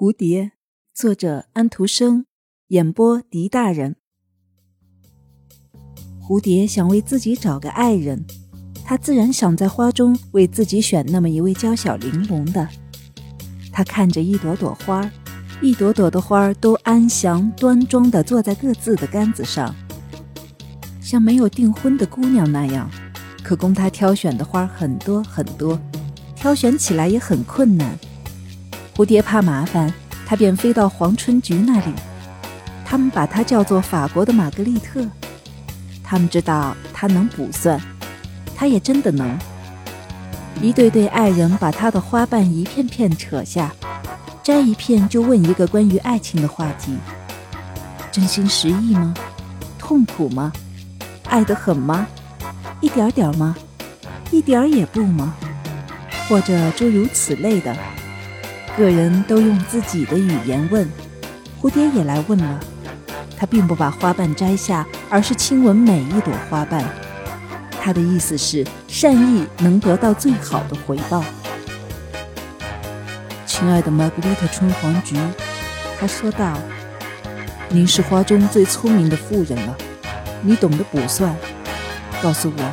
蝴蝶，作者安徒生，演播狄大人。蝴蝶想为自己找个爱人，他自然想在花中为自己选那么一位娇小玲珑的。他看着一朵朵花，一朵朵的花都安详端庄的坐在各自的杆子上，像没有订婚的姑娘那样，可供他挑选的花很多很多，挑选起来也很困难。蝴蝶怕麻烦，它便飞到黄春菊那里。他们把它叫做法国的玛格丽特。他们知道它能卜算，它也真的能。一对对爱人把它的花瓣一片片扯下，摘一片就问一个关于爱情的话题：真心实意吗？痛苦吗？爱得很吗？一点点吗？一点儿也不吗？或者诸如此类的。个人都用自己的语言问，蝴蝶也来问了。他并不把花瓣摘下，而是亲吻每一朵花瓣。他的意思是，善意能得到最好的回报。亲爱的玛格丽特春黄菊，他说道：“您是花中最聪明的妇人了，你懂得卜算。告诉我，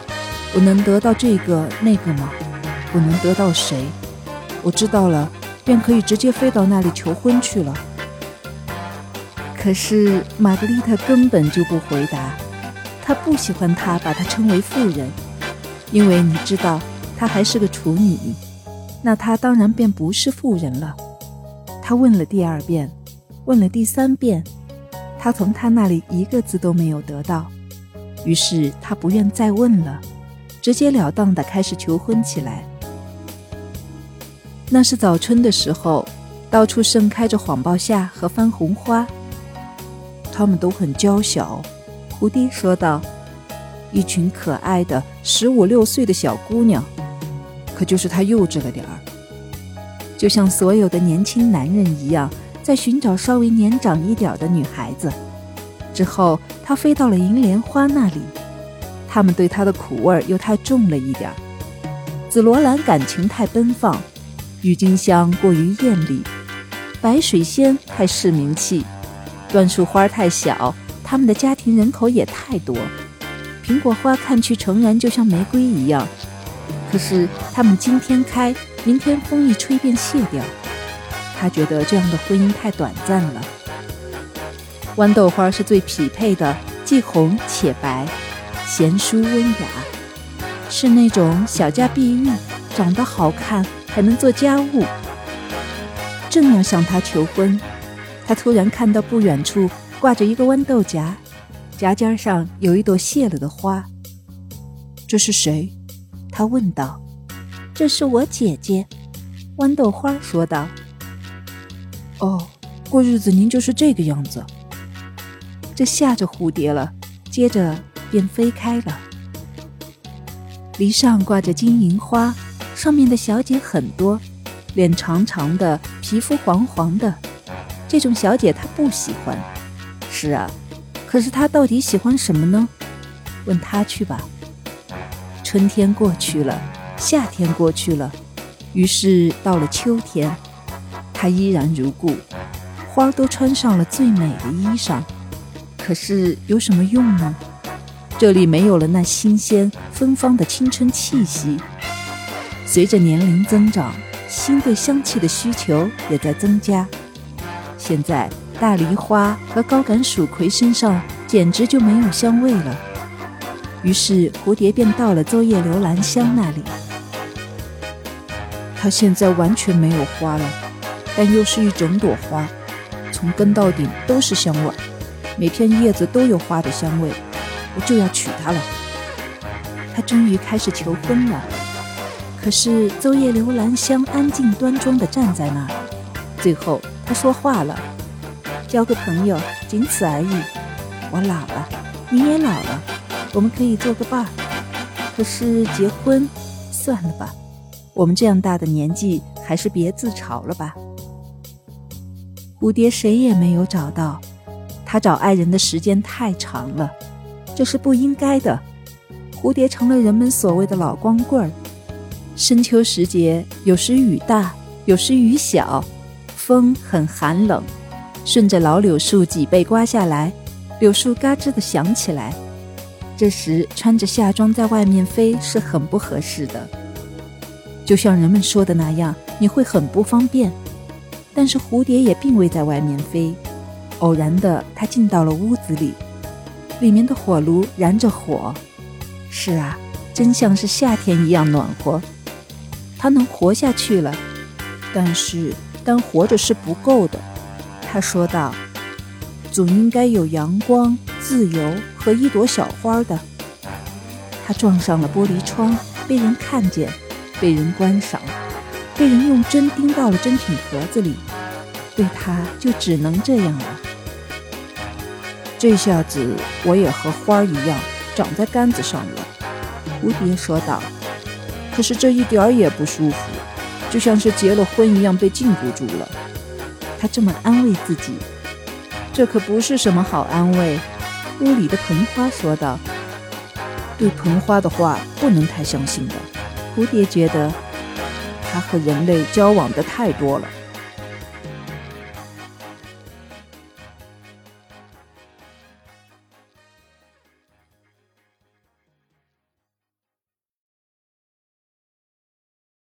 我能得到这个那个吗？我能得到谁？我知道了。”便可以直接飞到那里求婚去了。可是玛格丽特根本就不回答，她不喜欢他把她称为妇人，因为你知道她还是个处女，那她当然便不是妇人了。他问了第二遍，问了第三遍，他从他那里一个字都没有得到，于是他不愿再问了，直截了当的开始求婚起来。那是早春的时候，到处盛开着谎报夏和番红花。它们都很娇小，蝴蝶说道：“一群可爱的十五六岁的小姑娘，可就是她幼稚了点儿，就像所有的年轻男人一样，在寻找稍微年长一点的女孩子。”之后，他飞到了银莲花那里，他们对他的苦味又太重了一点儿。紫罗兰感情太奔放。郁金香过于艳丽，白水仙太视名气，椴树花太小，他们的家庭人口也太多。苹果花看去诚然就像玫瑰一样，可是它们今天开，明天风一吹便谢掉。他觉得这样的婚姻太短暂了。豌豆花是最匹配的，既红且白，贤淑温雅，是那种小家碧玉，长得好看。还能做家务，正要向他求婚，他突然看到不远处挂着一个豌豆荚，荚尖上有一朵谢了的花。这是谁？他问道。这是我姐姐，豌豆花说道。哦，过日子您就是这个样子。这吓着蝴蝶了，接着便飞开了。篱上挂着金银花。上面的小姐很多，脸长长的，皮肤黄黄的。这种小姐她不喜欢。是啊，可是她到底喜欢什么呢？问她去吧。春天过去了，夏天过去了，于是到了秋天，她依然如故，花都穿上了最美的衣裳。可是有什么用呢？这里没有了那新鲜芬芳的青春气息。随着年龄增长，心对香气的需求也在增加。现在大梨花和高杆蜀葵身上简直就没有香味了。于是蝴蝶便到了邹叶留兰香那里。它现在完全没有花了，但又是一整朵花，从根到顶都是香味，每片叶子都有花的香味。我就要娶她了。他终于开始求婚了。可是邹叶留兰香安静端庄地站在那儿。最后，他说话了：“交个朋友，仅此而已。我老了，你也老了，我们可以做个伴儿。可是结婚，算了吧。我们这样大的年纪，还是别自嘲了吧。”蝴蝶谁也没有找到，他找爱人的时间太长了，这是不应该的。蝴蝶成了人们所谓的老光棍儿。深秋时节，有时雨大，有时雨小，风很寒冷，顺着老柳树脊背刮下来，柳树嘎吱的响起来。这时穿着夏装在外面飞是很不合适的，就像人们说的那样，你会很不方便。但是蝴蝶也并未在外面飞，偶然的，它进到了屋子里，里面的火炉燃着火。是啊，真像是夏天一样暖和。它能活下去了，但是单活着是不够的。他说道：“总应该有阳光。”自由和一朵小花的，他撞上了玻璃窗，被人看见，被人观赏，被人用针钉到了珍品盒子里，对他就只能这样了。这下子我也和花儿一样长在杆子上了，蝴蝶说道。可是这一点儿也不舒服，就像是结了婚一样被禁锢住了。他这么安慰自己，这可不是什么好安慰。屋里的盆花说道：“对盆花的话不能太相信的。”蝴蝶觉得，它和人类交往的太多了。